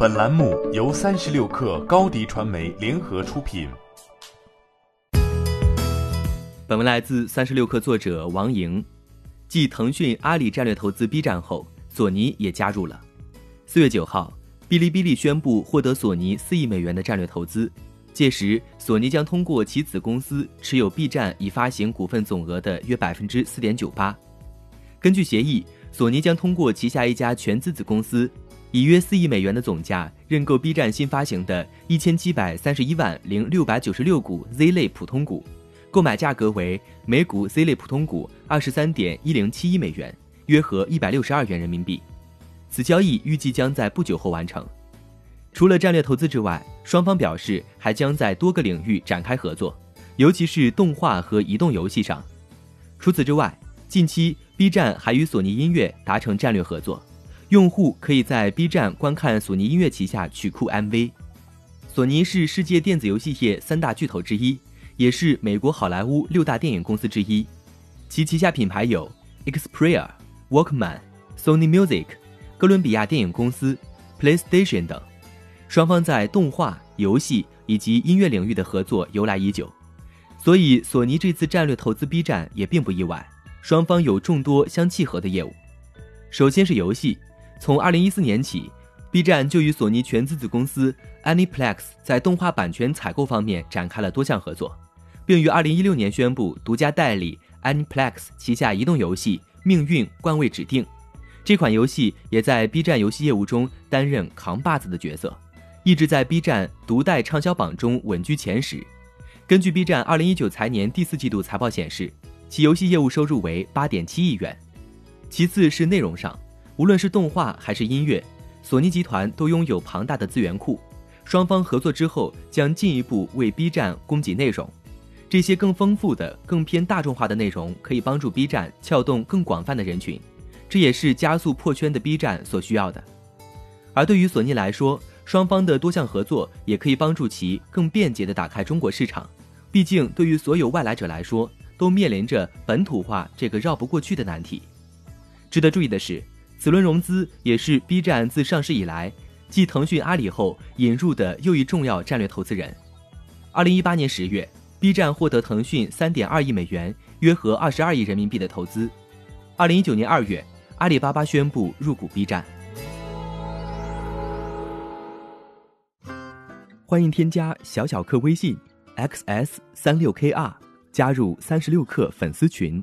本栏目由三十六氪高低传媒联合出品。本文来自三十六氪作者王莹。继腾讯、阿里战略投资 B 站后，索尼也加入了。四月九号，哔哩哔哩宣布获得索尼四亿美元的战略投资，届时索尼将通过其子公司持有 B 站已发行股份总额的约百分之四点九八。根据协议。索尼将通过旗下一家全资子公司，以约四亿美元的总价认购 B 站新发行的一千七百三十一万零六百九十六股 Z 类普通股，购买价格为每股 Z 类普通股二十三点一零七一美元，约合一百六十二元人民币。此交易预计将在不久后完成。除了战略投资之外，双方表示还将在多个领域展开合作，尤其是动画和移动游戏上。除此之外，近期。B 站还与索尼音乐达成战略合作，用户可以在 B 站观看索尼音乐旗下曲库 MV。索尼是世界电子游戏业三大巨头之一，也是美国好莱坞六大电影公司之一。其旗下品牌有 Xperia、Walkman、Sony Music、哥伦比亚电影公司、PlayStation 等。双方在动画、游戏以及音乐领域的合作由来已久，所以索尼这次战略投资 B 站也并不意外。双方有众多相契合的业务。首先是游戏，从二零一四年起，B 站就与索尼全资子公司 Aniplex 在动画版权采购方面展开了多项合作，并于二零一六年宣布独家代理 Aniplex 旗下移动游戏《命运冠位指定》。这款游戏也在 B 站游戏业务中担任扛把子的角色，一直在 B 站独代畅销榜中稳居前十。根据 B 站二零一九财年第四季度财报显示。其游戏业务收入为八点七亿元。其次是内容上，无论是动画还是音乐，索尼集团都拥有庞大的资源库。双方合作之后，将进一步为 B 站供给内容。这些更丰富的、更偏大众化的内容，可以帮助 B 站撬动更广泛的人群，这也是加速破圈的 B 站所需要的。而对于索尼来说，双方的多项合作也可以帮助其更便捷地打开中国市场。毕竟，对于所有外来者来说，都面临着本土化这个绕不过去的难题。值得注意的是，此轮融资也是 B 站自上市以来继腾讯、阿里后引入的又一重要战略投资人。二零一八年十月，B 站获得腾讯三点二亿美元（约合二十二亿人民币）的投资。二零一九年二月，阿里巴巴宣布入股 B 站。欢迎添加小小客微信：xs 三六 kr。加入三十六氪粉丝群，